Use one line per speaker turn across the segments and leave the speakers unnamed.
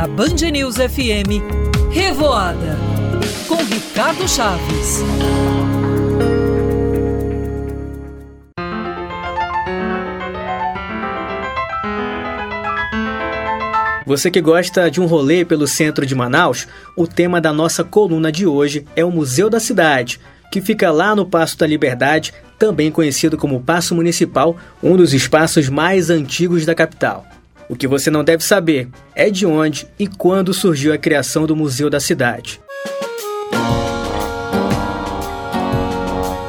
Na Band News FM, Revoada, com Ricardo Chaves.
Você que gosta de um rolê pelo centro de Manaus, o tema da nossa coluna de hoje é o Museu da Cidade, que fica lá no Passo da Liberdade, também conhecido como Passo Municipal, um dos espaços mais antigos da capital. O que você não deve saber é de onde e quando surgiu a criação do Museu da Cidade.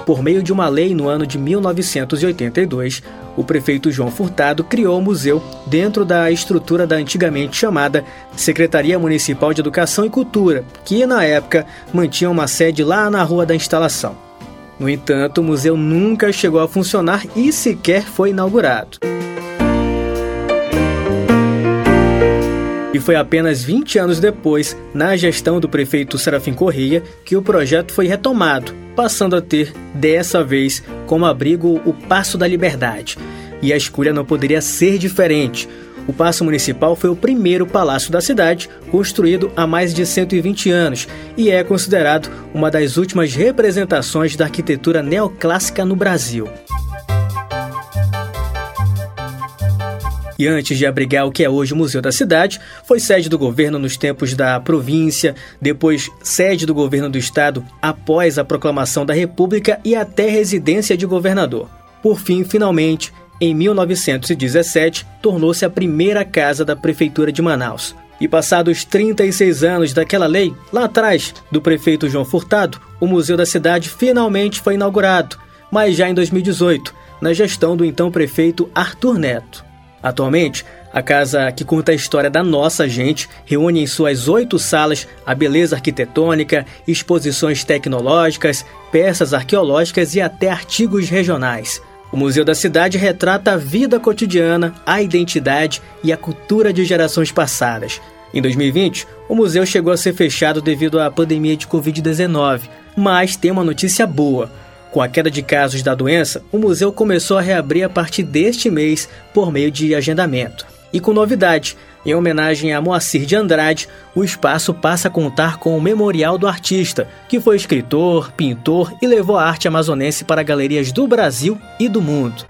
Por meio de uma lei no ano de 1982, o prefeito João Furtado criou o museu dentro da estrutura da antigamente chamada Secretaria Municipal de Educação e Cultura, que na época mantinha uma sede lá na Rua da Instalação. No entanto, o museu nunca chegou a funcionar e sequer foi inaugurado. E foi apenas 20 anos depois, na gestão do prefeito Serafim Correia, que o projeto foi retomado, passando a ter, dessa vez, como abrigo o Passo da Liberdade. E a escolha não poderia ser diferente. O Paço Municipal foi o primeiro palácio da cidade, construído há mais de 120 anos, e é considerado uma das últimas representações da arquitetura neoclássica no Brasil. E antes de abrigar o que é hoje o Museu da Cidade, foi sede do governo nos tempos da província, depois sede do governo do estado após a proclamação da República e até residência de governador. Por fim, finalmente, em 1917, tornou-se a primeira casa da prefeitura de Manaus. E passados 36 anos daquela lei, lá atrás, do prefeito João Furtado, o Museu da Cidade finalmente foi inaugurado, mas já em 2018, na gestão do então prefeito Arthur Neto. Atualmente, a casa que conta a história da nossa gente reúne em suas oito salas a beleza arquitetônica, exposições tecnológicas, peças arqueológicas e até artigos regionais. O Museu da Cidade retrata a vida cotidiana, a identidade e a cultura de gerações passadas. Em 2020, o museu chegou a ser fechado devido à pandemia de Covid-19, mas tem uma notícia boa. Com a queda de casos da doença, o museu começou a reabrir a partir deste mês por meio de agendamento. E com novidade, em homenagem a Moacir de Andrade, o espaço passa a contar com o Memorial do Artista, que foi escritor, pintor e levou a arte amazonense para galerias do Brasil e do mundo.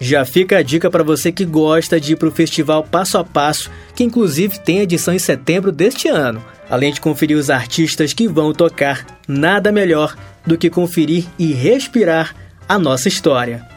Já fica a dica para você que gosta de ir para o festival Passo a Passo, que inclusive tem edição em setembro deste ano. Além de conferir os artistas que vão tocar, nada melhor do que conferir e respirar a nossa história.